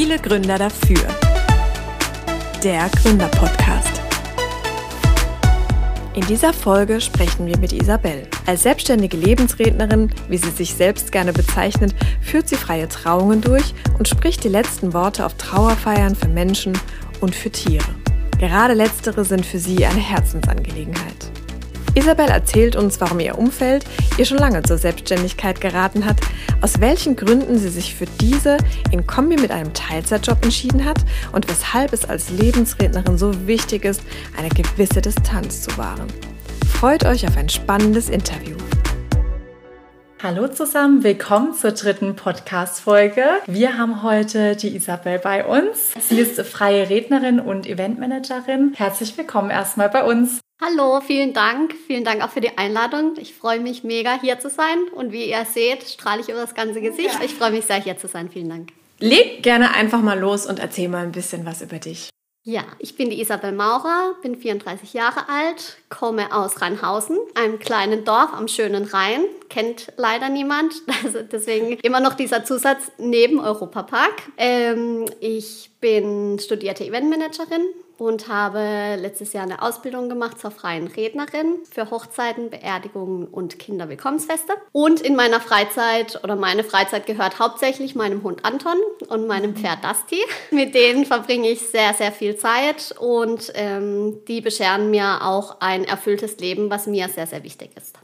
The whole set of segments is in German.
Viele Gründer dafür. Der Gründer-Podcast. In dieser Folge sprechen wir mit Isabel. Als selbstständige Lebensrednerin, wie sie sich selbst gerne bezeichnet, führt sie freie Trauungen durch und spricht die letzten Worte auf Trauerfeiern für Menschen und für Tiere. Gerade letztere sind für sie eine Herzensangelegenheit. Isabel erzählt uns, warum ihr Umfeld ihr schon lange zur Selbstständigkeit geraten hat, aus welchen Gründen sie sich für diese in Kombi mit einem Teilzeitjob entschieden hat und weshalb es als Lebensrednerin so wichtig ist, eine gewisse Distanz zu wahren. Freut euch auf ein spannendes Interview. Hallo zusammen, willkommen zur dritten Podcast-Folge. Wir haben heute die Isabel bei uns. Sie ist freie Rednerin und Eventmanagerin. Herzlich willkommen erstmal bei uns. Hallo, vielen Dank. Vielen Dank auch für die Einladung. Ich freue mich mega, hier zu sein. Und wie ihr seht, strahle ich über das ganze Gesicht. Ich freue mich sehr, hier zu sein. Vielen Dank. Leg gerne einfach mal los und erzähl mal ein bisschen was über dich. Ja, ich bin die Isabel Maurer, bin 34 Jahre alt, komme aus Rheinhausen, einem kleinen Dorf am schönen Rhein. Kennt leider niemand, also deswegen immer noch dieser Zusatz neben Europapark. Ähm, ich bin studierte Eventmanagerin, und habe letztes Jahr eine Ausbildung gemacht zur freien Rednerin für Hochzeiten, Beerdigungen und Kinderwillkommensfeste. Und in meiner Freizeit oder meine Freizeit gehört hauptsächlich meinem Hund Anton und meinem Pferd Dusty. Mit denen verbringe ich sehr, sehr viel Zeit und ähm, die bescheren mir auch ein erfülltes Leben, was mir sehr, sehr wichtig ist.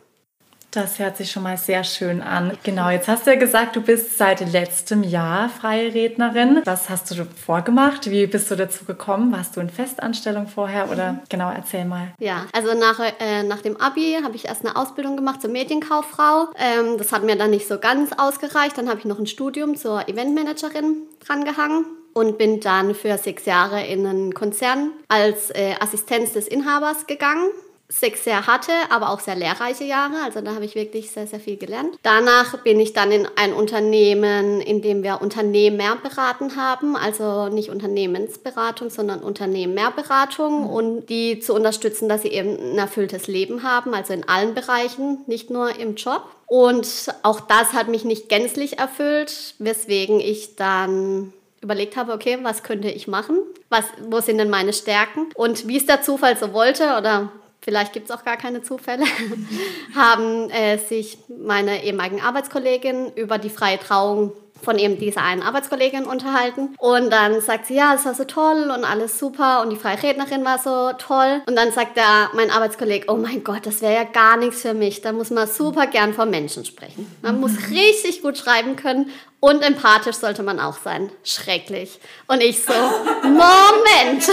Das hört sich schon mal sehr schön an. Genau, jetzt hast du ja gesagt, du bist seit letztem Jahr freie Rednerin. Was hast du vorgemacht? Wie bist du dazu gekommen? Warst du in Festanstellung vorher oder genau, erzähl mal. Ja, also nach, äh, nach dem Abi habe ich erst eine Ausbildung gemacht zur Medienkauffrau. Ähm, das hat mir dann nicht so ganz ausgereicht. Dann habe ich noch ein Studium zur Eventmanagerin drangehangen und bin dann für sechs Jahre in einen Konzern als äh, Assistenz des Inhabers gegangen sechs sehr harte, aber auch sehr lehrreiche Jahre. Also da habe ich wirklich sehr, sehr viel gelernt. Danach bin ich dann in ein Unternehmen, in dem wir Unternehmer beraten haben. Also nicht Unternehmensberatung, sondern Unternehmerberatung mhm. und die zu unterstützen, dass sie eben ein erfülltes Leben haben. Also in allen Bereichen, nicht nur im Job. Und auch das hat mich nicht gänzlich erfüllt, weswegen ich dann überlegt habe, okay, was könnte ich machen? Was, wo sind denn meine Stärken? Und wie es der Zufall so wollte oder vielleicht gibt es auch gar keine Zufälle, haben äh, sich meine ehemaligen Arbeitskollegin über die freie Trauung von eben dieser einen Arbeitskollegin unterhalten. Und dann sagt sie, ja, es war so toll und alles super und die freie Rednerin war so toll. Und dann sagt der, mein Arbeitskollege, oh mein Gott, das wäre ja gar nichts für mich. Da muss man super gern vor Menschen sprechen. Man muss richtig gut schreiben können und empathisch sollte man auch sein. Schrecklich. Und ich so, Moment,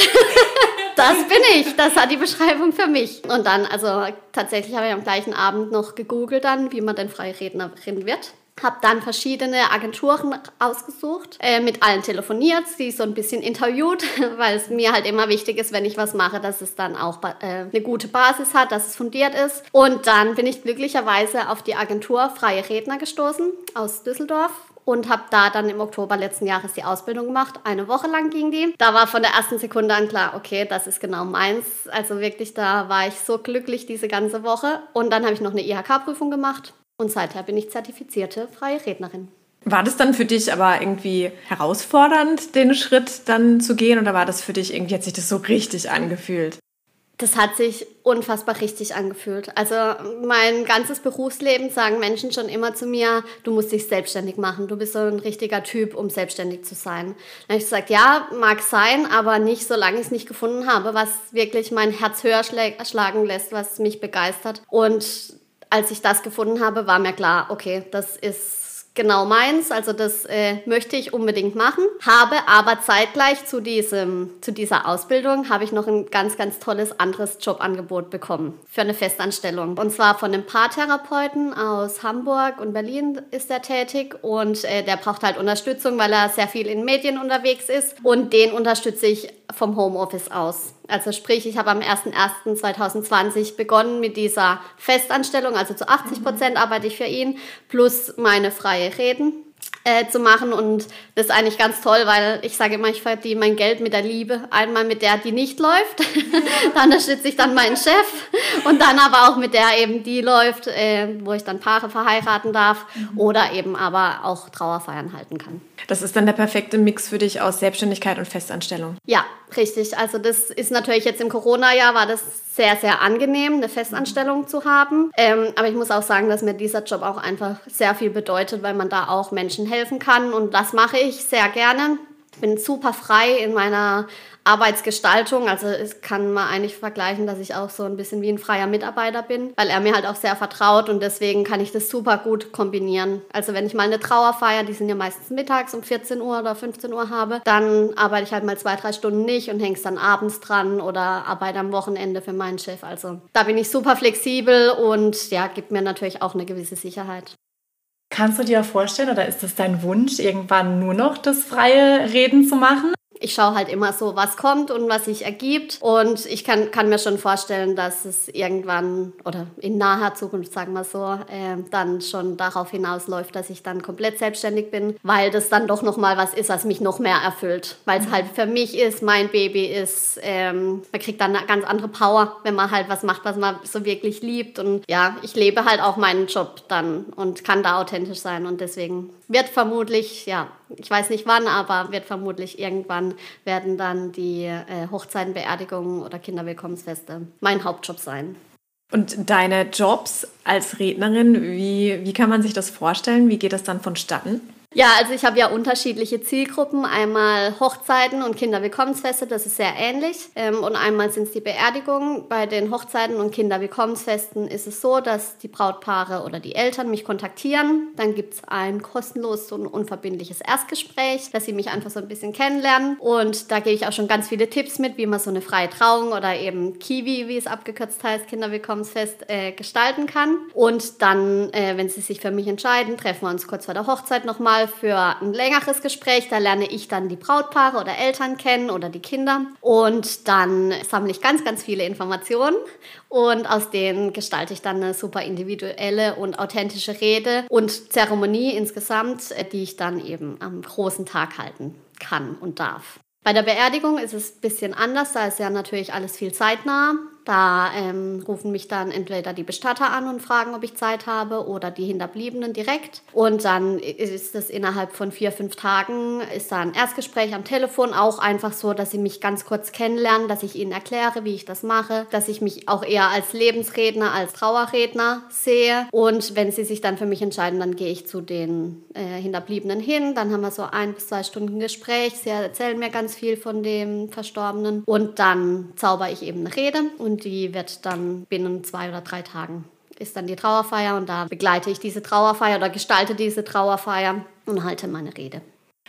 das bin ich. Das hat die Beschreibung für mich. Und dann, also tatsächlich habe ich am gleichen Abend noch gegoogelt dann, wie man denn freie Rednerin wird habe dann verschiedene Agenturen ausgesucht, äh, mit allen telefoniert, sie so ein bisschen interviewt, weil es mir halt immer wichtig ist, wenn ich was mache, dass es dann auch äh, eine gute Basis hat, dass es fundiert ist. Und dann bin ich glücklicherweise auf die Agentur Freie Redner gestoßen aus Düsseldorf und habe da dann im Oktober letzten Jahres die Ausbildung gemacht. Eine Woche lang ging die. Da war von der ersten Sekunde an klar, okay, das ist genau meins. Also wirklich, da war ich so glücklich diese ganze Woche. Und dann habe ich noch eine IHK-Prüfung gemacht und seither bin ich zertifizierte freie Rednerin. War das dann für dich aber irgendwie herausfordernd, den Schritt dann zu gehen? Oder war das für dich irgendwie, hat sich das so richtig angefühlt? Das hat sich unfassbar richtig angefühlt. Also mein ganzes Berufsleben sagen Menschen schon immer zu mir, du musst dich selbstständig machen. Du bist so ein richtiger Typ, um selbstständig zu sein. Dann habe ich gesagt, ja, mag sein, aber nicht, solange ich es nicht gefunden habe, was wirklich mein Herz höher schlagen lässt, was mich begeistert. Und als ich das gefunden habe, war mir klar, okay, das ist genau meins, also das äh, möchte ich unbedingt machen. Habe aber zeitgleich zu, diesem, zu dieser Ausbildung habe ich noch ein ganz, ganz tolles anderes Jobangebot bekommen für eine Festanstellung. Und zwar von einem Paartherapeuten aus Hamburg und Berlin ist er tätig und äh, der braucht halt Unterstützung, weil er sehr viel in Medien unterwegs ist und den unterstütze ich vom Homeoffice aus. Also sprich, ich habe am 01.01.2020 begonnen mit dieser Festanstellung, also zu 80 Prozent arbeite ich für ihn, plus meine freie Reden. Äh, zu machen und das ist eigentlich ganz toll, weil ich sage immer, ich verdiene mein Geld mit der Liebe. Einmal mit der, die nicht läuft, dann unterstütze ich dann meinen Chef und dann aber auch mit der eben, die läuft, äh, wo ich dann Paare verheiraten darf mhm. oder eben aber auch Trauerfeiern halten kann. Das ist dann der perfekte Mix für dich aus Selbstständigkeit und Festanstellung. Ja, richtig. Also das ist natürlich jetzt im Corona-Jahr war das sehr, sehr angenehm, eine Festanstellung zu haben. Ähm, aber ich muss auch sagen, dass mir dieser Job auch einfach sehr viel bedeutet, weil man da auch Menschen helfen kann. Und das mache ich sehr gerne. Ich bin super frei in meiner Arbeitsgestaltung. Also es kann man eigentlich vergleichen, dass ich auch so ein bisschen wie ein freier Mitarbeiter bin, weil er mir halt auch sehr vertraut und deswegen kann ich das super gut kombinieren. Also wenn ich mal eine Trauerfeier, die sind ja meistens mittags um 14 Uhr oder 15 Uhr habe, dann arbeite ich halt mal zwei, drei Stunden nicht und hänge es dann abends dran oder arbeite am Wochenende für meinen Chef. Also da bin ich super flexibel und ja, gibt mir natürlich auch eine gewisse Sicherheit. Kannst du dir vorstellen oder ist es dein Wunsch, irgendwann nur noch das freie Reden zu machen? Ich schaue halt immer so, was kommt und was sich ergibt. Und ich kann, kann mir schon vorstellen, dass es irgendwann oder in naher Zukunft, sagen wir so, äh, dann schon darauf hinausläuft, dass ich dann komplett selbstständig bin, weil das dann doch nochmal was ist, was mich noch mehr erfüllt. Weil es mhm. halt für mich ist, mein Baby ist, ähm, man kriegt dann eine ganz andere Power, wenn man halt was macht, was man so wirklich liebt. Und ja, ich lebe halt auch meinen Job dann und kann da authentisch sein. Und deswegen wird vermutlich, ja, ich weiß nicht wann, aber wird vermutlich irgendwann werden dann die äh, Hochzeiten, Beerdigungen oder Kinderwillkommensfeste mein Hauptjob sein. Und deine Jobs als Rednerin, wie, wie kann man sich das vorstellen? Wie geht das dann vonstatten? Ja, also ich habe ja unterschiedliche Zielgruppen. Einmal Hochzeiten und Kinderwillkommensfeste, das ist sehr ähnlich. Ähm, und einmal sind es die Beerdigungen. Bei den Hochzeiten und Kinderwillkommensfesten ist es so, dass die Brautpaare oder die Eltern mich kontaktieren. Dann gibt es ein kostenloses und unverbindliches Erstgespräch, dass sie mich einfach so ein bisschen kennenlernen. Und da gebe ich auch schon ganz viele Tipps mit, wie man so eine freie Trauung oder eben Kiwi, wie es abgekürzt heißt, Kinderwillkommensfest, äh, gestalten kann. Und dann, äh, wenn sie sich für mich entscheiden, treffen wir uns kurz vor der Hochzeit nochmal mal für ein längeres Gespräch. Da lerne ich dann die Brautpaare oder Eltern kennen oder die Kinder. Und dann sammle ich ganz, ganz viele Informationen und aus denen gestalte ich dann eine super individuelle und authentische Rede und Zeremonie insgesamt, die ich dann eben am großen Tag halten kann und darf. Bei der Beerdigung ist es ein bisschen anders, da ist ja natürlich alles viel zeitnah. Da ähm, rufen mich dann entweder die Bestatter an und fragen, ob ich Zeit habe oder die Hinterbliebenen direkt. Und dann ist es innerhalb von vier, fünf Tagen, ist da ein Erstgespräch am Telefon auch einfach so, dass sie mich ganz kurz kennenlernen, dass ich ihnen erkläre, wie ich das mache, dass ich mich auch eher als Lebensredner, als Trauerredner sehe. Und wenn sie sich dann für mich entscheiden, dann gehe ich zu den äh, Hinterbliebenen hin. Dann haben wir so ein bis zwei Stunden Gespräch. Sie erzählen mir ganz viel von dem Verstorbenen. Und dann zauber ich eben eine Rede. Und und die wird dann binnen zwei oder drei Tagen ist dann die Trauerfeier und da begleite ich diese Trauerfeier oder gestalte diese Trauerfeier und halte meine Rede.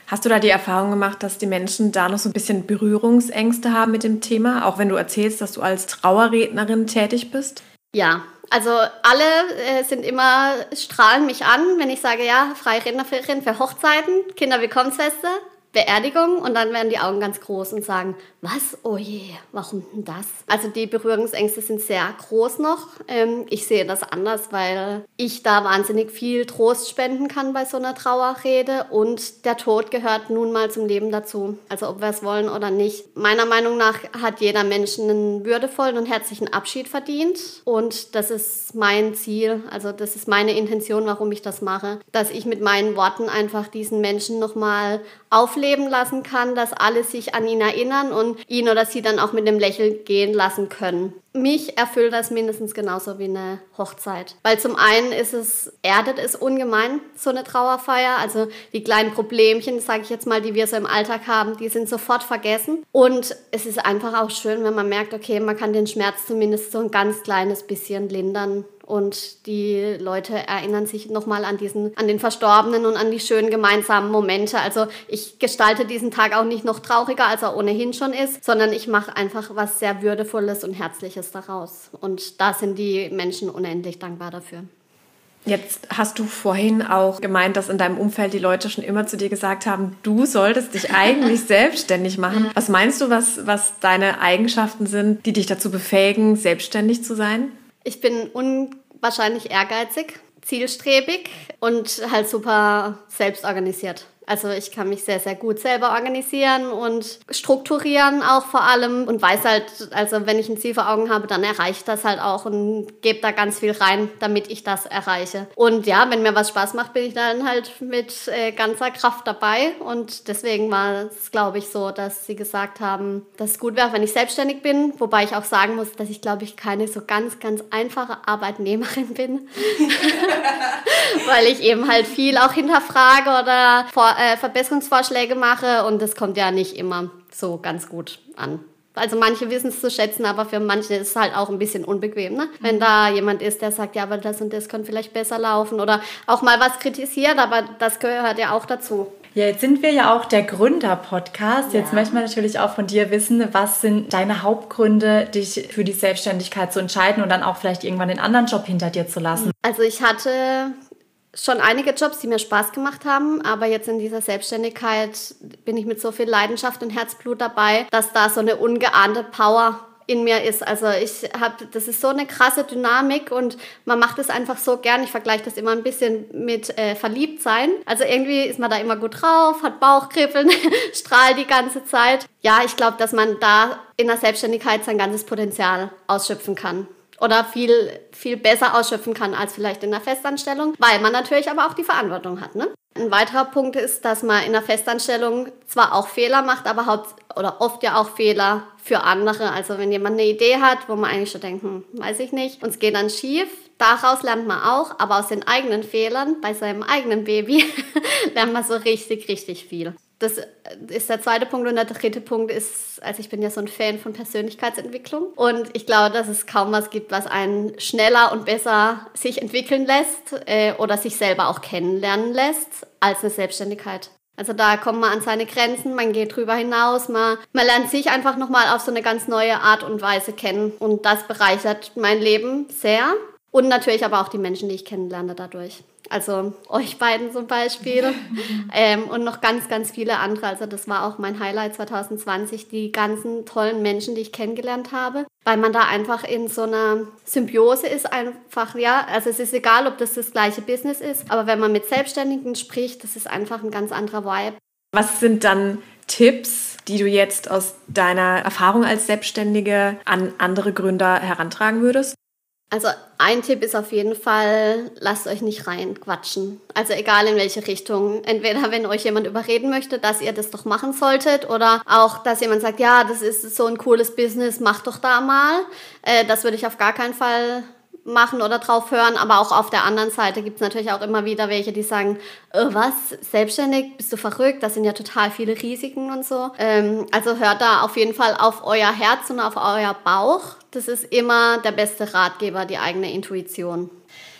Hast du da die Erfahrung gemacht, dass die Menschen da noch so ein bisschen Berührungsängste haben mit dem Thema, auch wenn du erzählst, dass du als Trauerrednerin tätig bist? Ja, also alle äh, sind immer, strahlen mich an, wenn ich sage, ja, Freirednerin für Hochzeiten, Kinderwillkommensfeste. Beerdigung und dann werden die Augen ganz groß und sagen, was? Oh je, warum denn das? Also die Berührungsängste sind sehr groß noch. Ähm, ich sehe das anders, weil ich da wahnsinnig viel Trost spenden kann bei so einer Trauerrede und der Tod gehört nun mal zum Leben dazu. Also ob wir es wollen oder nicht. Meiner Meinung nach hat jeder Mensch einen würdevollen und herzlichen Abschied verdient und das ist mein Ziel, also das ist meine Intention, warum ich das mache, dass ich mit meinen Worten einfach diesen Menschen nochmal aufleben lassen kann, dass alle sich an ihn erinnern und ihn oder sie dann auch mit dem Lächeln gehen lassen können. Mich erfüllt das mindestens genauso wie eine Hochzeit. Weil zum einen ist es, erdet es ungemein, so eine Trauerfeier. Also die kleinen Problemchen, sage ich jetzt mal, die wir so im Alltag haben, die sind sofort vergessen. Und es ist einfach auch schön, wenn man merkt, okay, man kann den Schmerz zumindest so ein ganz kleines bisschen lindern und die Leute erinnern sich nochmal an diesen, an den Verstorbenen und an die schönen gemeinsamen Momente. Also ich gestalte diesen Tag auch nicht noch trauriger, als er ohnehin schon ist, sondern ich mache einfach was sehr Würdevolles und Herzliches daraus. Und da sind die Menschen unendlich dankbar dafür. Jetzt hast du vorhin auch gemeint, dass in deinem Umfeld die Leute schon immer zu dir gesagt haben, du solltest dich eigentlich selbstständig machen. Was meinst du, was, was deine Eigenschaften sind, die dich dazu befähigen, selbstständig zu sein? Ich bin unwahrscheinlich ehrgeizig. zielstrebig und halt super selbstorganisiert. Also ich kann mich sehr, sehr gut selber organisieren und strukturieren auch vor allem und weiß halt, also wenn ich ein Ziel vor Augen habe, dann erreiche ich das halt auch und gebe da ganz viel rein, damit ich das erreiche. Und ja, wenn mir was Spaß macht, bin ich dann halt mit äh, ganzer Kraft dabei. Und deswegen war es, glaube ich, so, dass sie gesagt haben, dass es gut wäre, wenn ich selbstständig bin, wobei ich auch sagen muss, dass ich, glaube ich, keine so ganz, ganz einfache Arbeitnehmerin bin, weil ich eben halt viel auch hinterfrage oder vor äh, Verbesserungsvorschläge mache und das kommt ja nicht immer so ganz gut an. Also manche wissen es zu schätzen, aber für manche ist es halt auch ein bisschen unbequem, ne? Wenn da jemand ist, der sagt, ja, aber das und das könnte vielleicht besser laufen oder auch mal was kritisiert, aber das gehört ja auch dazu. Ja, jetzt sind wir ja auch der Gründer-Podcast. Ja. Jetzt möchten wir natürlich auch von dir wissen, was sind deine Hauptgründe, dich für die Selbstständigkeit zu entscheiden und dann auch vielleicht irgendwann den anderen Job hinter dir zu lassen? Also ich hatte schon einige Jobs, die mir Spaß gemacht haben, aber jetzt in dieser Selbstständigkeit bin ich mit so viel Leidenschaft und Herzblut dabei, dass da so eine ungeahnte Power in mir ist. Also ich habe, das ist so eine krasse Dynamik und man macht es einfach so gern. Ich vergleiche das immer ein bisschen mit äh, Verliebtsein. Also irgendwie ist man da immer gut drauf, hat Bauchkribbeln, strahlt die ganze Zeit. Ja, ich glaube, dass man da in der Selbstständigkeit sein ganzes Potenzial ausschöpfen kann oder viel, viel besser ausschöpfen kann als vielleicht in der Festanstellung, weil man natürlich aber auch die Verantwortung hat. Ne? Ein weiterer Punkt ist, dass man in der Festanstellung zwar auch Fehler macht, aber haupt oder oft ja auch Fehler für andere. Also wenn jemand eine Idee hat, wo man eigentlich schon denkt, hm, weiß ich nicht, und es geht dann schief, daraus lernt man auch, aber aus den eigenen Fehlern bei seinem eigenen Baby lernt man so richtig, richtig viel das ist der zweite Punkt. Und der dritte Punkt ist, also ich bin ja so ein Fan von Persönlichkeitsentwicklung. Und ich glaube, dass es kaum was gibt, was einen schneller und besser sich entwickeln lässt äh, oder sich selber auch kennenlernen lässt, als eine Selbstständigkeit. Also da kommt man an seine Grenzen, man geht drüber hinaus, man, man lernt sich einfach nochmal auf so eine ganz neue Art und Weise kennen. Und das bereichert mein Leben sehr. Und natürlich aber auch die Menschen, die ich kennenlerne dadurch. Also euch beiden zum Beispiel ähm, und noch ganz, ganz viele andere. Also das war auch mein Highlight 2020, die ganzen tollen Menschen, die ich kennengelernt habe, weil man da einfach in so einer Symbiose ist einfach, ja, also es ist egal, ob das das gleiche Business ist, aber wenn man mit Selbstständigen spricht, das ist einfach ein ganz anderer Vibe. Was sind dann Tipps, die du jetzt aus deiner Erfahrung als Selbstständige an andere Gründer herantragen würdest? Also ein Tipp ist auf jeden Fall, lasst euch nicht reinquatschen. Also egal in welche Richtung. Entweder wenn euch jemand überreden möchte, dass ihr das doch machen solltet oder auch, dass jemand sagt, ja, das ist so ein cooles Business, macht doch da mal. Äh, das würde ich auf gar keinen Fall machen oder drauf hören, aber auch auf der anderen Seite gibt es natürlich auch immer wieder welche, die sagen, oh, was, selbstständig, bist du verrückt, das sind ja total viele Risiken und so. Ähm, also hört da auf jeden Fall auf euer Herz und auf euer Bauch. Das ist immer der beste Ratgeber, die eigene Intuition.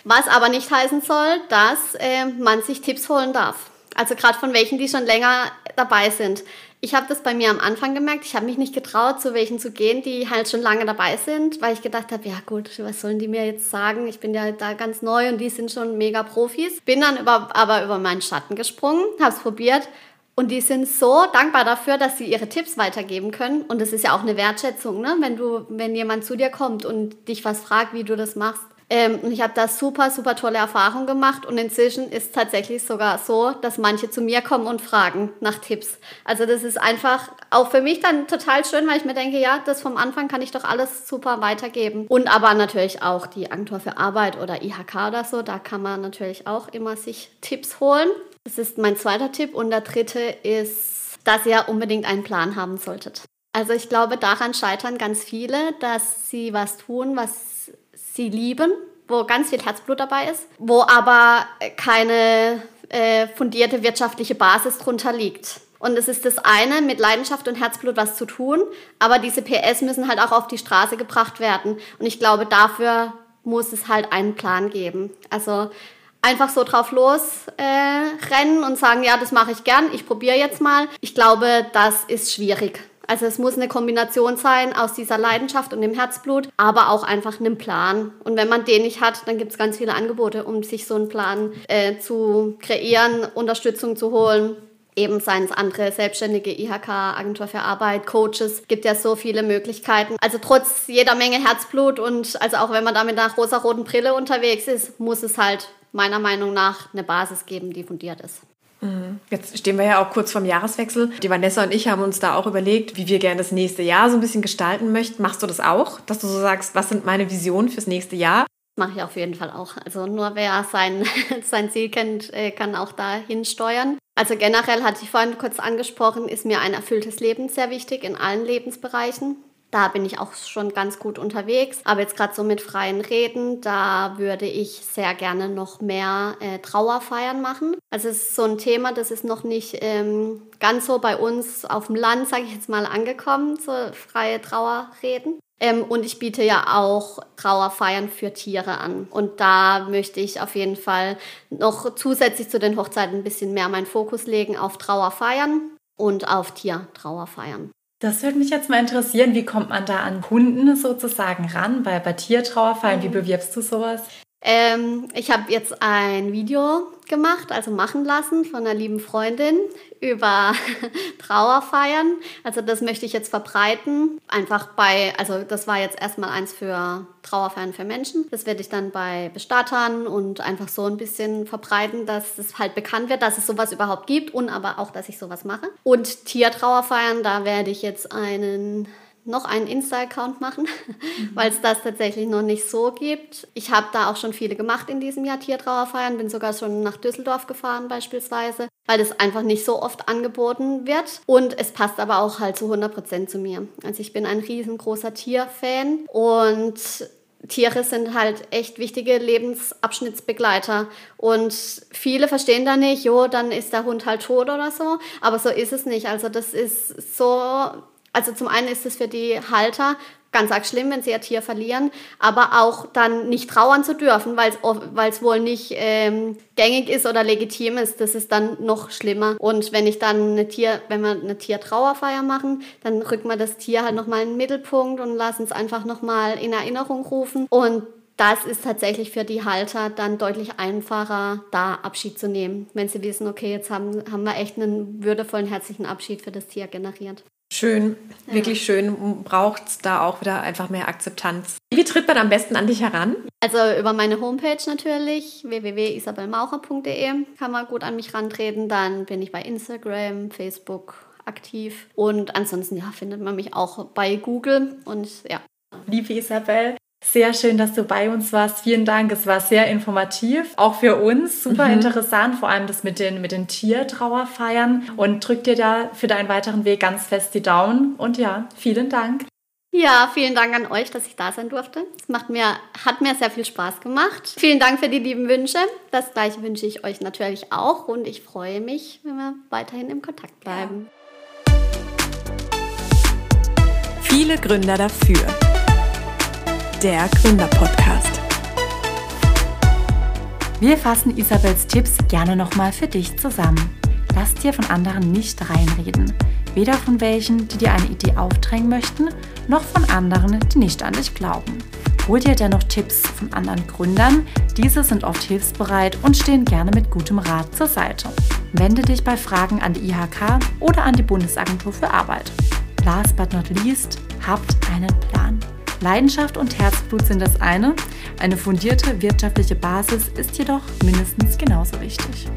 Was aber nicht heißen soll, dass äh, man sich Tipps holen darf. Also gerade von welchen, die schon länger dabei sind. Ich habe das bei mir am Anfang gemerkt. Ich habe mich nicht getraut, zu welchen zu gehen, die halt schon lange dabei sind, weil ich gedacht habe, ja gut, was sollen die mir jetzt sagen? Ich bin ja da ganz neu und die sind schon mega Profis. Bin dann über, aber über meinen Schatten gesprungen, habe es probiert und die sind so dankbar dafür, dass sie ihre Tipps weitergeben können. Und das ist ja auch eine Wertschätzung, ne? wenn du, wenn jemand zu dir kommt und dich was fragt, wie du das machst. Ähm, und ich habe da super, super tolle Erfahrungen gemacht und inzwischen ist es tatsächlich sogar so, dass manche zu mir kommen und fragen nach Tipps. Also das ist einfach auch für mich dann total schön, weil ich mir denke, ja, das vom Anfang kann ich doch alles super weitergeben. Und aber natürlich auch die Agentur für Arbeit oder IHK oder so, da kann man natürlich auch immer sich Tipps holen. Das ist mein zweiter Tipp und der dritte ist, dass ihr unbedingt einen Plan haben solltet. Also ich glaube, daran scheitern ganz viele, dass sie was tun, was sie lieben, wo ganz viel Herzblut dabei ist, wo aber keine äh, fundierte wirtschaftliche Basis drunter liegt. Und es ist das eine, mit Leidenschaft und Herzblut was zu tun, aber diese PS müssen halt auch auf die Straße gebracht werden. Und ich glaube, dafür muss es halt einen Plan geben. Also einfach so drauf los äh, und sagen, ja, das mache ich gern, ich probiere jetzt mal. Ich glaube, das ist schwierig. Also es muss eine Kombination sein aus dieser Leidenschaft und dem Herzblut, aber auch einfach einem Plan. Und wenn man den nicht hat, dann gibt es ganz viele Angebote, um sich so einen Plan äh, zu kreieren, Unterstützung zu holen. Eben seien es andere Selbstständige, IHK, Agentur für Arbeit, Coaches, gibt ja so viele Möglichkeiten. Also trotz jeder Menge Herzblut und also auch wenn man da mit einer rosa-roten Brille unterwegs ist, muss es halt meiner Meinung nach eine Basis geben, die fundiert ist. Mhm. Jetzt stehen wir ja auch kurz vorm Jahreswechsel. Die Vanessa und ich haben uns da auch überlegt, wie wir gerne das nächste Jahr so ein bisschen gestalten möchten. Machst du das auch, dass du so sagst, was sind meine Visionen fürs nächste Jahr? Mache ich auf jeden Fall auch. Also nur wer sein, sein Ziel kennt, äh, kann auch dahin steuern. Also generell hatte ich vorhin kurz angesprochen, ist mir ein erfülltes Leben sehr wichtig in allen Lebensbereichen. Da bin ich auch schon ganz gut unterwegs. Aber jetzt gerade so mit freien Reden, da würde ich sehr gerne noch mehr äh, Trauerfeiern machen. Also es ist so ein Thema, das ist noch nicht ähm, ganz so bei uns auf dem Land, sage ich jetzt mal, angekommen, so freie Trauerreden. Ähm, und ich biete ja auch Trauerfeiern für Tiere an. Und da möchte ich auf jeden Fall noch zusätzlich zu den Hochzeiten ein bisschen mehr meinen Fokus legen auf Trauerfeiern und auf Tiertrauerfeiern. Das würde mich jetzt mal interessieren, wie kommt man da an Kunden sozusagen ran bei, bei Tiertrauerfeiern? Wie mhm. bewirbst du sowas? Ähm, ich habe jetzt ein Video gemacht, also machen lassen von einer lieben Freundin über Trauerfeiern. Also das möchte ich jetzt verbreiten. Einfach bei, also das war jetzt erstmal eins für Trauerfeiern für Menschen. Das werde ich dann bei Bestattern und einfach so ein bisschen verbreiten, dass es halt bekannt wird, dass es sowas überhaupt gibt und aber auch, dass ich sowas mache. Und Tiertrauerfeiern, da werde ich jetzt einen noch einen Insta-Account machen, mhm. weil es das tatsächlich noch nicht so gibt. Ich habe da auch schon viele gemacht in diesem Jahr Tiertrauerfeiern, bin sogar schon nach Düsseldorf gefahren beispielsweise, weil das einfach nicht so oft angeboten wird. Und es passt aber auch halt zu 100% zu mir. Also ich bin ein riesengroßer Tierfan und Tiere sind halt echt wichtige Lebensabschnittsbegleiter. Und viele verstehen da nicht, jo, dann ist der Hund halt tot oder so. Aber so ist es nicht. Also das ist so also zum einen ist es für die Halter ganz arg schlimm, wenn sie ihr Tier verlieren, aber auch dann nicht trauern zu dürfen, weil es wohl nicht ähm, gängig ist oder legitim ist, das ist dann noch schlimmer. Und wenn ich dann eine Tier, wenn wir eine Tiertrauerfeier machen, dann rücken wir das Tier halt nochmal in den Mittelpunkt und lassen es einfach nochmal in Erinnerung rufen und das ist tatsächlich für die Halter dann deutlich einfacher, da Abschied zu nehmen, wenn sie wissen, okay, jetzt haben, haben wir echt einen würdevollen, herzlichen Abschied für das Tier generiert. Schön, ja. wirklich schön. Braucht es da auch wieder einfach mehr Akzeptanz. Wie tritt man am besten an dich heran? Also über meine Homepage natürlich, www.isabelmaucher.de kann man gut an mich rantreten. Dann bin ich bei Instagram, Facebook aktiv. Und ansonsten ja, findet man mich auch bei Google. Und ja. Liebe Isabel, sehr schön, dass du bei uns warst. Vielen Dank. Es war sehr informativ, auch für uns. Super mhm. interessant, vor allem das mit den, mit den Tiertrauerfeiern. Und drück dir da für deinen weiteren Weg ganz fest die Daumen. Und ja, vielen Dank. Ja, vielen Dank an euch, dass ich da sein durfte. Es macht mir, hat mir sehr viel Spaß gemacht. Vielen Dank für die lieben Wünsche. Das gleiche wünsche ich euch natürlich auch. Und ich freue mich, wenn wir weiterhin im Kontakt bleiben. Viele Gründer dafür der Gründer-Podcast. Wir fassen Isabels Tipps gerne nochmal für dich zusammen. Lass dir von anderen nicht reinreden. Weder von welchen, die dir eine Idee aufdrängen möchten, noch von anderen, die nicht an dich glauben. Hol dir dennoch Tipps von anderen Gründern. Diese sind oft hilfsbereit und stehen gerne mit gutem Rat zur Seite. Wende dich bei Fragen an die IHK oder an die Bundesagentur für Arbeit. Last but not least, habt einen Plan. Leidenschaft und Herzblut sind das eine, eine fundierte wirtschaftliche Basis ist jedoch mindestens genauso wichtig.